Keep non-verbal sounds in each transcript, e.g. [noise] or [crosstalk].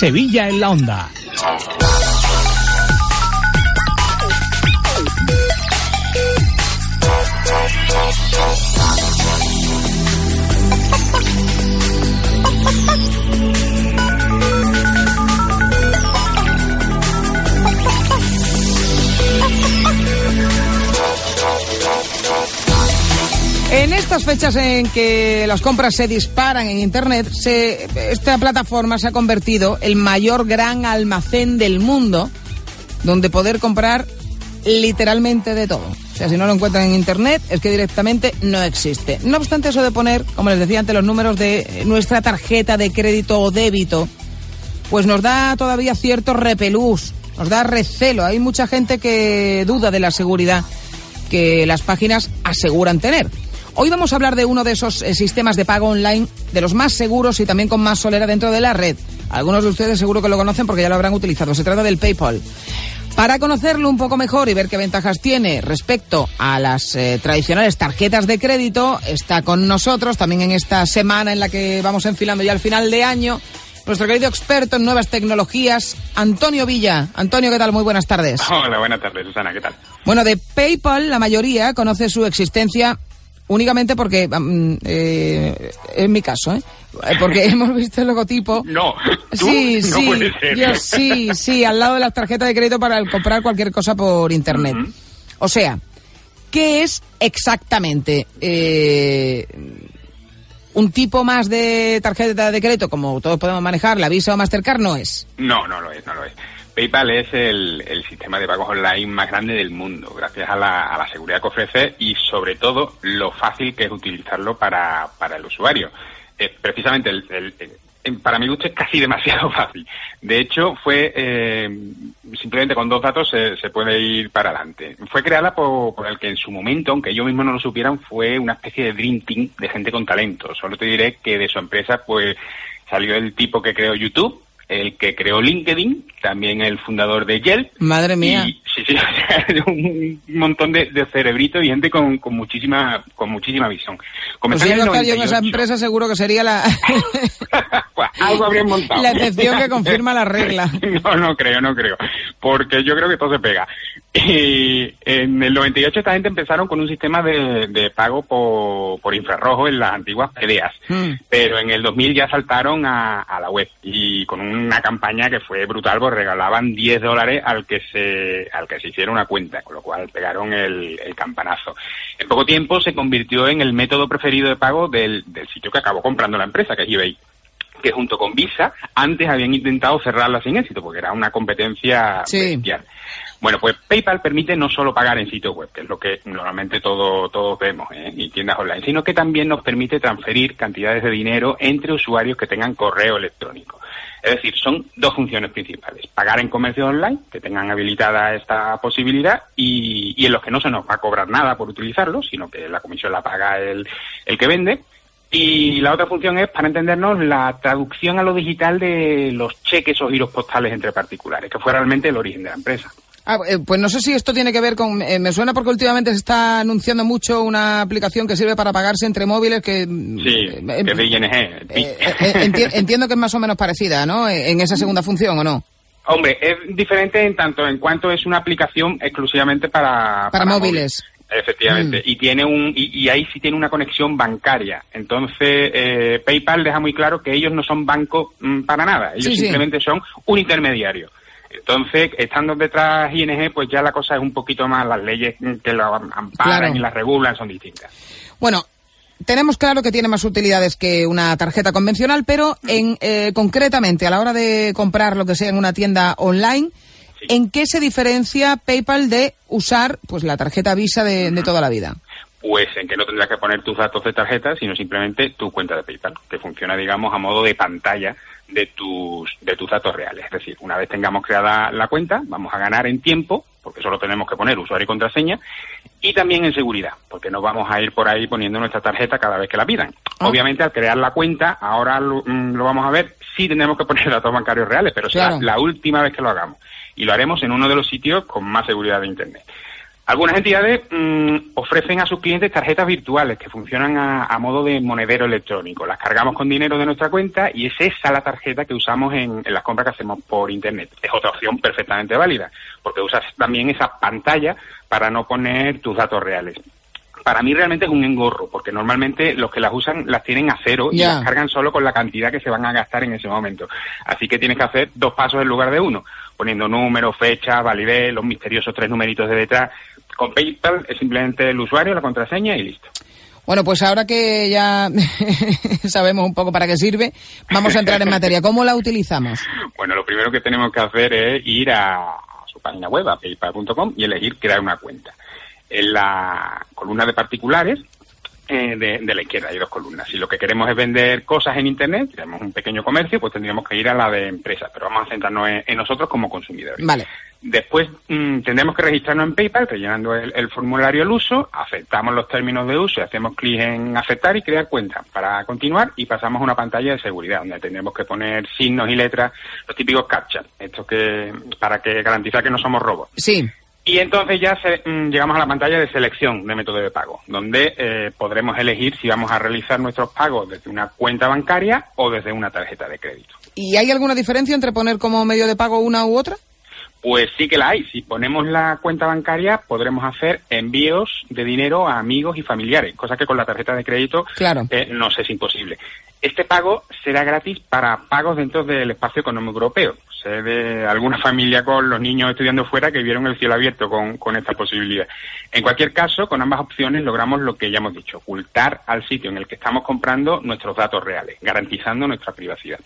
Sevilla en la onda. En estas fechas en que las compras se disparan en Internet, se- esta plataforma se ha convertido el mayor gran almacén del mundo donde poder comprar literalmente de todo. O sea, si no lo encuentran en Internet, es que directamente no existe. No obstante eso de poner, como les decía antes, los números de nuestra tarjeta de crédito o débito, pues nos da todavía cierto repelús, nos da recelo. Hay mucha gente que duda de la seguridad que las páginas aseguran tener. Hoy vamos a hablar de uno de esos eh, sistemas de pago online, de los más seguros y también con más solera dentro de la red. Algunos de ustedes seguro que lo conocen porque ya lo habrán utilizado. Se trata del PayPal. Para conocerlo un poco mejor y ver qué ventajas tiene respecto a las eh, tradicionales tarjetas de crédito, está con nosotros también en esta semana en la que vamos enfilando ya al final de año nuestro querido experto en nuevas tecnologías, Antonio Villa. Antonio, ¿qué tal? Muy buenas tardes. Hola, buenas tardes, Susana, ¿qué tal? Bueno, de PayPal la mayoría conoce su existencia únicamente porque, mm, eh, en mi caso, ¿eh? Eh, porque [laughs] hemos visto el logotipo. No, ¿tú? Sí, No sí, puede ser. yo sí, sí, al lado de las tarjetas de crédito para comprar cualquier cosa por internet. O sea, ¿qué es exactamente eh, un tipo más de tarjeta de crédito como todos podemos manejar, la Visa o Mastercard? No es. No, no lo es, no lo es. PayPal es el, sistema de pagos online más grande del mundo, gracias a la, seguridad que ofrece y sobre todo lo fácil que es utilizarlo para, para el usuario. Eh, precisamente, el, para mi gusto es casi [laughs] demasiado fácil. De hecho, fue eh, simplemente con dos datos se, puede ir para adelante. Fue creada por, por el que en su momento, aunque ellos mismos no lo supieran, fue una especie de dream team de gente con talento. Solo te diré que de su empresa, pues salió el tipo que creó YouTube, el que creó LinkedIn, también el fundador de Yelp. Madre mía. Y, sí, sí, [laughs] un montón de, de cerebritos y gente con, con muchísima con muchísima visión. Pues si yo en esa 98. empresa seguro que sería la, Pues [laughs] algo habrían montado. [laughs] la excepción que confirma la regla. No, no creo, no creo. Porque yo creo que todo se pega. Y en el 98 esta gente empezaron con un sistema de, de pago por, por infrarrojo en las antiguas PDAs. Mm. Pero en el 2000 ya saltaron a, a la web y con una campaña que fue brutal, pues regalaban 10 dólares al que se al que se hiciera una cuenta, con lo cual pegaron el, el campanazo. En poco tiempo se convirtió en el método preferido de pago del, del sitio que acabó comprando la empresa, que es eBay que junto con Visa antes habían intentado cerrarla sin éxito porque era una competencia Sí. bestial. Bueno, pues PayPal permite no solo pagar en sitios web, que es lo que normalmente todo, todos vemos ¿eh? y tiendas online, sino que también nos permite transferir cantidades de dinero entre usuarios que tengan correo electrónico. Es decir, son dos funciones principales. Pagar en comercio online, que tengan habilitada esta posibilidad, y, y en los que no se nos va a cobrar nada por utilizarlo, sino que la comisión la paga el, el que vende. Y la otra función es, para entendernos, la traducción a lo digital de los cheques o giros postales entre particulares, que fue realmente el origen de la empresa. Ah, eh, pues no sé si esto tiene que ver con... eh, me suena porque últimamente se está anunciando mucho una aplicación que sirve para pagarse entre móviles que... mm, Sí, eh, que es de ING. eh, enti- [laughs] entiendo que es más o menos parecida, ¿no? En esa segunda función, ¿o no? Hombre, es diferente en tanto en cuanto es una aplicación exclusivamente para... Para móviles. Efectivamente, Mm. y tiene un y, y ahí sí tiene una conexión bancaria. Entonces, eh, PayPal deja muy claro que ellos no son banco mm, para nada, ellos Sí, sí. simplemente son un intermediario. Entonces, estando detrás ING, pues ya la cosa es un poquito más, las leyes que lo amparan Claro. y las regulan son distintas. Bueno, tenemos claro que tiene más utilidades que una tarjeta convencional, pero en eh, concretamente a la hora de comprar lo que sea en una tienda online, ¿en qué se diferencia PayPal de usar pues la tarjeta Visa de, de toda la vida? Pues en que no tendrás que poner tus datos de tarjeta, sino simplemente tu cuenta de PayPal, que funciona, digamos, a modo de pantalla de tus, de tus datos reales. Es decir, una vez tengamos creada la cuenta, vamos a ganar en tiempo, porque solo tenemos que poner usuario y contraseña, y también en seguridad, porque no vamos a ir por ahí poniendo nuestra tarjeta cada vez que la pidan. Ah. Obviamente, al crear la cuenta, ahora lo, mm, lo vamos a ver, sí tenemos que poner [laughs] datos bancarios reales, pero será Claro. la última vez que lo hagamos. Y lo haremos en uno de los sitios con más seguridad de Internet. Algunas entidades mm, ofrecen a sus clientes tarjetas virtuales que funcionan a, a modo de monedero electrónico. Las cargamos con dinero de nuestra cuenta y es esa la tarjeta que usamos en, en las compras que hacemos por Internet. Es otra opción perfectamente válida, porque usas también esa pantalla para no poner tus datos reales. Para mí realmente es un engorro, porque normalmente los que las usan las tienen a cero y las cargan solo con la cantidad que se van a gastar en ese momento. Así que tienes que hacer dos pasos en lugar de uno, poniendo números, fechas, validez, los misteriosos tres numeritos de detrás. Con PayPal es simplemente el usuario, la contraseña y listo. Bueno, pues ahora que ya [laughs] sabemos un poco para qué sirve, vamos a entrar en materia. ¿Cómo la utilizamos? [laughs] Bueno, lo primero que tenemos que hacer es ir a su página web, a paypal.com, y elegir crear una cuenta. En la columna de particulares, eh, de, de la izquierda hay dos columnas. Si lo que queremos es vender cosas en Internet, tenemos un pequeño comercio, pues tendríamos que ir a la de empresas, pero vamos a centrarnos en, en nosotros como consumidores. Vale. Después mm, tendremos que registrarnos en PayPal, rellenando el, el formulario al uso, aceptamos los términos de uso y hacemos clic en aceptar y crear cuenta para continuar y pasamos a una pantalla de seguridad donde tendremos que poner signos y letras, los típicos captcha, estos que para que garantizar que no somos robots. Sí. Y entonces ya se- mm, llegamos a la pantalla de selección de método de pago, donde eh, podremos elegir si vamos a realizar nuestros pagos desde una cuenta bancaria o desde una tarjeta de crédito. ¿Y hay alguna diferencia entre poner como medio de pago una u otra? Pues sí que la hay. Si ponemos la cuenta bancaria, podremos hacer envíos de dinero a amigos y familiares, cosa que con la tarjeta de crédito Claro. eh, nos es imposible. Este pago será gratis para pagos dentro del espacio económico europeo. Sé de alguna [laughs] familia con los niños estudiando fuera que vieron el cielo abierto con, con esta posibilidad. En cualquier caso, con ambas opciones logramos lo que ya hemos dicho, ocultar al sitio en el que estamos comprando nuestros datos reales, garantizando nuestra privacidad.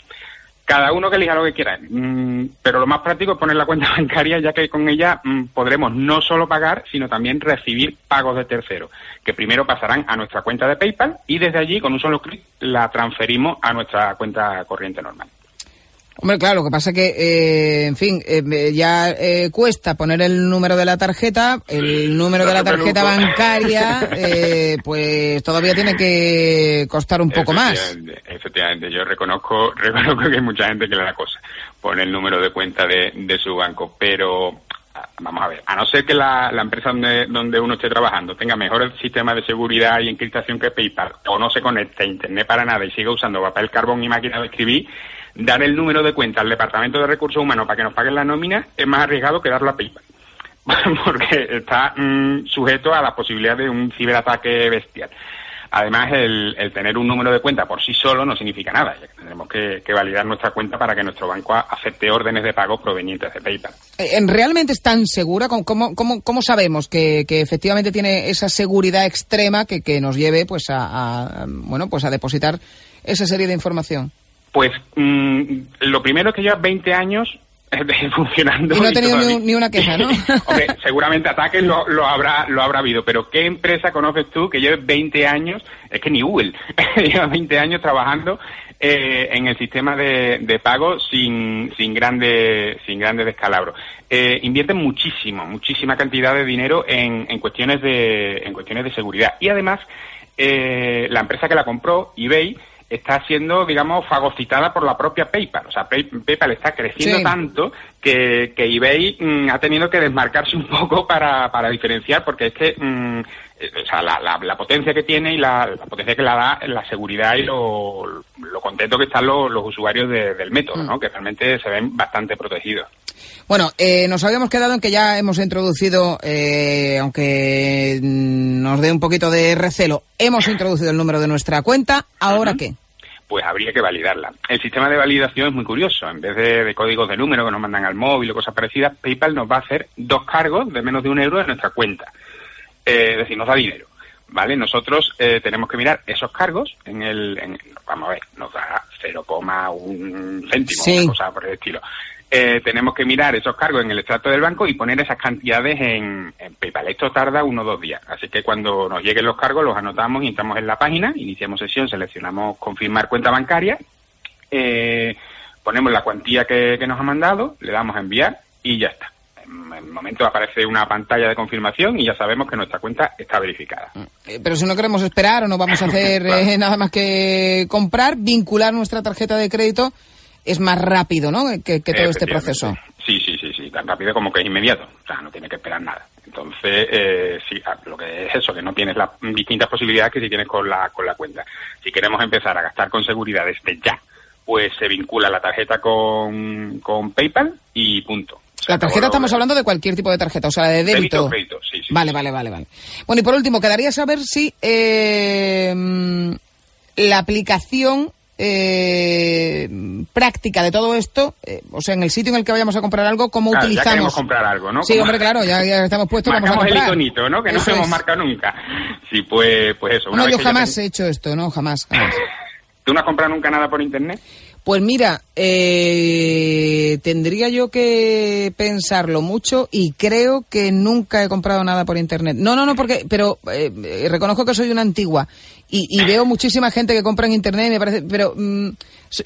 Cada uno que elija lo que quiera, Mm, pero lo más práctico es poner la cuenta [laughs] bancaria, ya que con ella mm, podremos no solo pagar, sino también recibir pagos de terceros, que primero pasarán a nuestra cuenta de PayPal y desde allí, con un solo clic, la transferimos a nuestra cuenta corriente normal. Hombre, claro, lo que pasa que, eh, en fin, eh, ya eh, cuesta poner el número de la tarjeta, el número de la tarjeta bancaria, eh, pues todavía tiene que costar un poco más. Efectivamente, yo reconozco, [laughs] reconozco que hay mucha gente que le da cosa, pone el número de cuenta de, de su banco, pero ah, vamos a ver, a no ser que la, la empresa donde, donde uno esté trabajando tenga mejor el sistema de seguridad y encriptación que PayPal, o no se conecte a Internet para nada y siga usando papel carbón y máquina de escribir, dar el número de cuenta al Departamento de Recursos Humanos para que nos paguen la nómina es más arriesgado que darlo a PayPal. [laughs] porque está mm, sujeto a la posibilidad de un ciberataque bestial. Además, el, el tener un número de cuenta por sí solo no significa nada, ya que tendremos que, validar nuestra cuenta para que nuestro banco acepte órdenes de pago provenientes de PayPal. Eh, ¿Realmente es tan segura? ¿Cómo, cómo, cómo- sabemos que, que efectivamente tiene esa seguridad extrema que, que nos lleve pues a, bueno, pues a depositar esa serie de información? Pues mm, lo primero es que lleva 20 años eh, [laughs] funcionando. Y no ha tenido ni ni una queja, ¿no? [laughs] Hombre, seguramente ataques lo, lo habrá lo habrá habido, pero ¿qué empresa conoces tú que lleve 20 años? Es que ni Google [laughs] lleva 20 años trabajando eh, en el sistema de, de pago sin, sin grandes sin grandes descalabros. Eh, invierten muchísimo, muchísima cantidad de dinero en, en cuestiones de en cuestiones de seguridad y además eh, la empresa que la compró, eBay, está siendo, digamos, fagocitada por la propia PayPal. O sea, Pay- PayPal está creciendo Sí. tanto que, que eBay mm, ha tenido que desmarcarse un [laughs] poco para, para diferenciar, porque es que, mm, o sea, la, la- la potencia que tiene y la, la potencia que la da la seguridad y lo, lo contento que están los, los usuarios de- del método, ¿no? Que realmente se ven bastante protegidos. Bueno, eh, nos habíamos quedado en que ya hemos introducido, eh, aunque mm, nos dé un poquito de recelo, hemos introducido el número de nuestra cuenta. ¿Ahora qué? pues habría que validarla. El sistema de validación es muy curioso. En vez de, de códigos de número que nos mandan al móvil o cosas parecidas, PayPal nos va a hacer dos cargos de menos de un euro en nuestra cuenta. Eh, es decir, nos da dinero. ¿Vale? Nosotros eh, tenemos que mirar esos cargos en el, en- vamos a ver, nos da 0,1 céntimo, Sí. una cosa por el estilo. eh, tenemos que mirar esos cargos en el extracto del banco y poner esas cantidades en, PayPal. Esto tarda uno o dos días. Así que cuando nos lleguen los cargos, los anotamos y entramos en la página, iniciamos sesión, seleccionamos confirmar cuenta bancaria, eh, ponemos la cuantía que, nos ha mandado, le damos a enviar y ya está. En el momento aparece una pantalla de confirmación y ya sabemos que nuestra cuenta está verificada. Eh, pero si no queremos esperar o no vamos a hacer [laughs] nada más que comprar, vincular nuestra tarjeta de crédito es más rápido, ¿no? Que, todo este proceso. Sí, sí, sí, sí, tan rápido como que es inmediato. O sea, no tiene que esperar nada. Entonces, eh, sí, ah, lo que es eso, que no tienes las distintas posibilidades que si tienes con la, con la cuenta. Si queremos empezar a gastar con seguridad desde ya, pues se vincula la tarjeta con, con PayPal y punto. La tarjeta estamos hablando de cualquier tipo de tarjeta, o sea, de débito. débito sí, sí, vale, vale, vale, vale. Bueno, y por último, quedaría saber si eh, la aplicación eh, práctica de todo esto, eh, o sea, en el sitio en el que vayamos a comprar algo, ¿cómo utilizamos? Ya comprar algo, ¿no? Sí, hombre, claro, ya, estamos puestos, vamos a comprar. el iconito, ¿no? Que no hemos marcado nunca. Sí, pues, pues eso. no, yo jamás he hecho esto, ¿no? Jamás, jamás. [laughs] ¿Tú no has comprado nunca nada por internet? Pues mira, eh, tendría yo que pensarlo mucho y creo que nunca he comprado nada por internet. No, no, no, porque, pero eh, reconozco que soy una antigua y, veo muchísima gente que compra en internet y me parece, pero mm,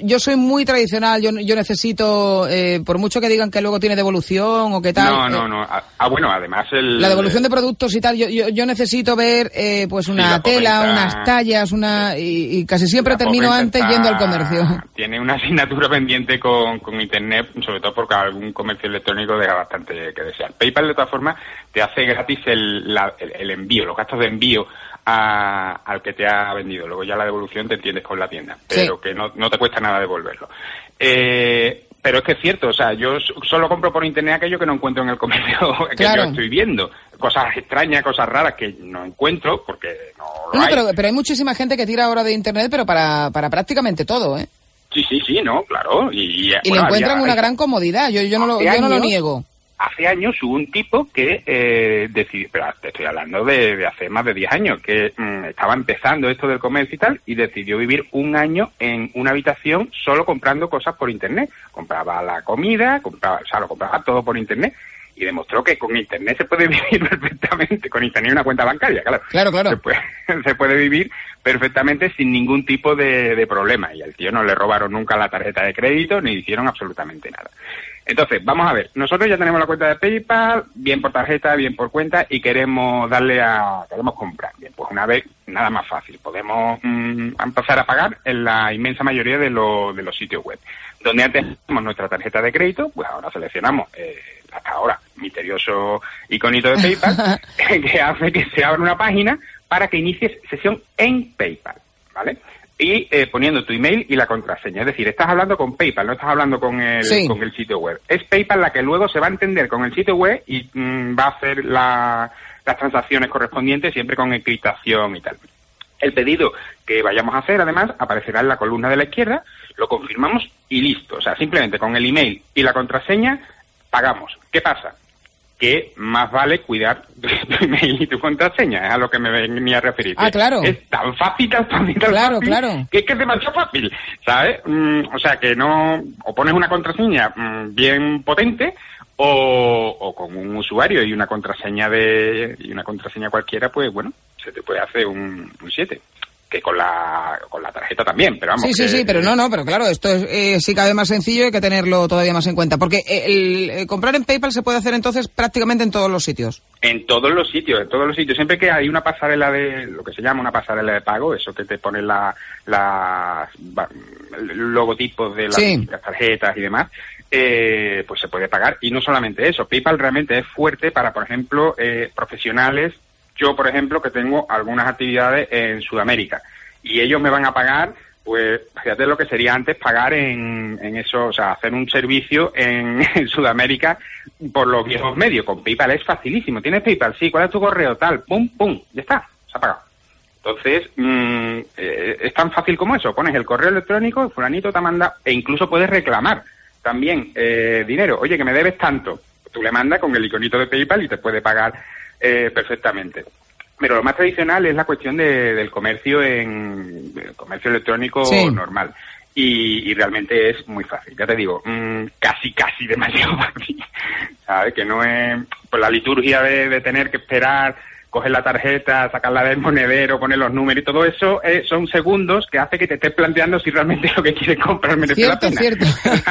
yo soy muy tradicional, yo, yo necesito, eh, por mucho que digan que luego tiene devolución o que tal. No, no, no. Ah, ah, bueno, además el... La devolución de productos y tal, yo, yo, necesito ver eh, pues una tela, unas tallas, una y, casi siempre termino antes yendo al comercio. Tiene una asignatura pendiente con, con Internet, sobre todo porque algún comercio electrónico deja bastante que desear. PayPal, de todas formas, te hace gratis el, el envío, los gastos de envío al que te ha vendido. Luego ya la devolución te entiendes con la tienda, pero que no, no, te cuesta nada devolverlo. Eh, pero es que es cierto, o sea, yo solo compro por internet aquello que no encuentro en el comercio [laughs] que yo estoy viendo. Cosas extrañas, cosas raras que no encuentro porque no lo hay. Pero, pero hay muchísima gente que tira ahora de internet, pero para, para prácticamente todo, ¿eh? Sí, sí, sí, no, claro. Y, y, le encuentran una gran comodidad, yo, yo, no lo, yo no lo niego hace años hubo un tipo que eh, decidió, pero te estoy hablando de, hace más de 10 años, que mm, estaba empezando esto del comercio y tal, y decidió vivir un año en una habitación solo comprando cosas por internet. Compraba la comida, compraba, o sea, lo compraba todo por internet y demostró que con internet se puede [laughs] vivir perfectamente, con internet y una cuenta bancaria, claro. Claro, claro. Se puede, [laughs] se puede vivir perfectamente sin ningún tipo de, de problema. Y al tío no le robaron nunca la tarjeta de crédito ni hicieron absolutamente nada. Entonces, vamos a ver, nosotros ya tenemos la cuenta de PayPal, bien por tarjeta, bien por cuenta, y queremos darle a, queremos comprar. Bien, pues una vez, nada más fácil, podemos mm, empezar a pagar en la inmensa mayoría de, de los sitios web. Donde antes tenemos nuestra tarjeta de crédito, pues ahora seleccionamos, eh, ahora, misterioso iconito de PayPal, [laughs] [laughs] que hace que se abra una página para que inicies sesión en PayPal, ¿vale? y eh, poniendo tu email y la contraseña. Es decir, estás hablando con PayPal, no estás hablando con el, con el sitio web. Es PayPal la que luego se va a entender con el sitio web y mm, va a hacer las transacciones correspondientes siempre con encriptación y tal. El pedido que vayamos a hacer, además, aparecerá en la columna de la izquierda, lo confirmamos y listo. O sea, simplemente con el email y la contraseña pagamos. ¿Qué pasa? que más vale cuidar [laughs] tu email y tu contraseña, es a lo que me venía a referir. Ah, claro. Es tan fácil, tan fácil, tan claro, fácil, claro. que es que es demasiado fácil, ¿sabes? Mm, o sea, que no, o pones una contraseña mm, bien potente, o, o, con un usuario y una contraseña de, y una contraseña cualquiera, pues bueno, se te puede hacer un 7 que con la, con la tarjeta también, pero vamos. Sí, sí, sí, pero no, no, pero claro, esto es, eh, sí cabe más sencillo y hay que tenerlo todavía más en cuenta. Porque el, comprar en PayPal se puede hacer entonces prácticamente en todos los sitios. En todos los sitios, en todos los sitios. Siempre que hay una pasarela de, lo que se llama una pasarela de pago, eso que te pone la, la logotipos de las, tarjetas y demás, eh, pues se puede pagar. Y no solamente eso, PayPal realmente es fuerte para, por ejemplo, eh, profesionales yo, por ejemplo, que tengo algunas actividades en Sudamérica y ellos me van a pagar, pues fíjate lo que sería antes pagar en, en eso, o sea, hacer un servicio [laughs] en, Sudamérica por los viejos medios. Con PayPal es facilísimo. ¿Tienes PayPal? Sí. ¿Cuál es tu correo? Tal. Pum, pum. Ya está. Se ha pagado. Entonces, mm, eh, es tan fácil como eso. Pones el correo electrónico, el fulanito te manda, e incluso puedes reclamar también eh, dinero. Oye, que me debes tanto. Tú le mandas con el iconito de PayPal y te puede pagar eh, perfectamente. Pero lo más tradicional es la cuestión de, del comercio en el comercio electrónico normal. y, realmente es muy fácil. Ya te digo, mm, casi, casi [laughs] demasiado fácil. ¿Sabes? Que no es pues la liturgia de, de tener que esperar coger la tarjeta, sacarla del monedero, poner los números y todo eso, eh, son segundos que hace que te estés planteando si realmente [laughs] lo que quieres comprar merece cierto, la pena.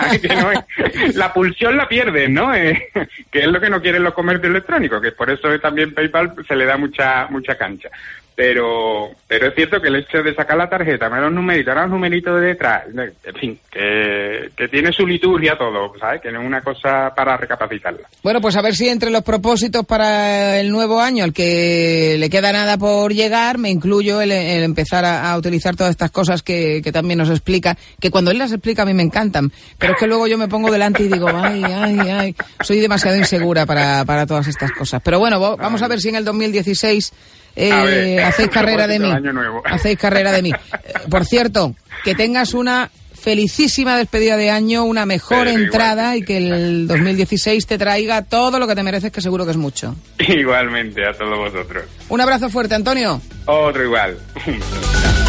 Cierto. [laughs] la pulsión la pierdes, ¿no? Eh, [laughs] que es lo que no quieren los comercios electrónicos, que por eso también PayPal se le da mucha mucha cancha pero pero es cierto que el hecho de sacar la tarjeta, ver los numeritos, ahora los numeritos de detrás, en fin, que, tiene su liturgia todo, ¿sabes? Que es una cosa para recapacitarla. Bueno, pues a ver si entre los propósitos para el nuevo año, al que le queda nada por llegar, me incluyo el, empezar a, utilizar todas estas cosas que, que, también nos explica, que cuando él las explica a mí me encantan, pero es que luego yo me pongo delante y digo, ay, ay, ay, soy demasiado insegura para, para todas estas cosas. Pero bueno, vamos a ver si en el 2016 eh, [laughs] hacéis carrera de mí. Hacéis carrera de mí. Por cierto, que tengas una felicísima despedida de año, una mejor entrada y que el [laughs] 2016 te traiga todo lo que te mereces, que seguro que es mucho. Igualmente, a todos vosotros. Un abrazo fuerte, Antonio. Otro igual. [laughs]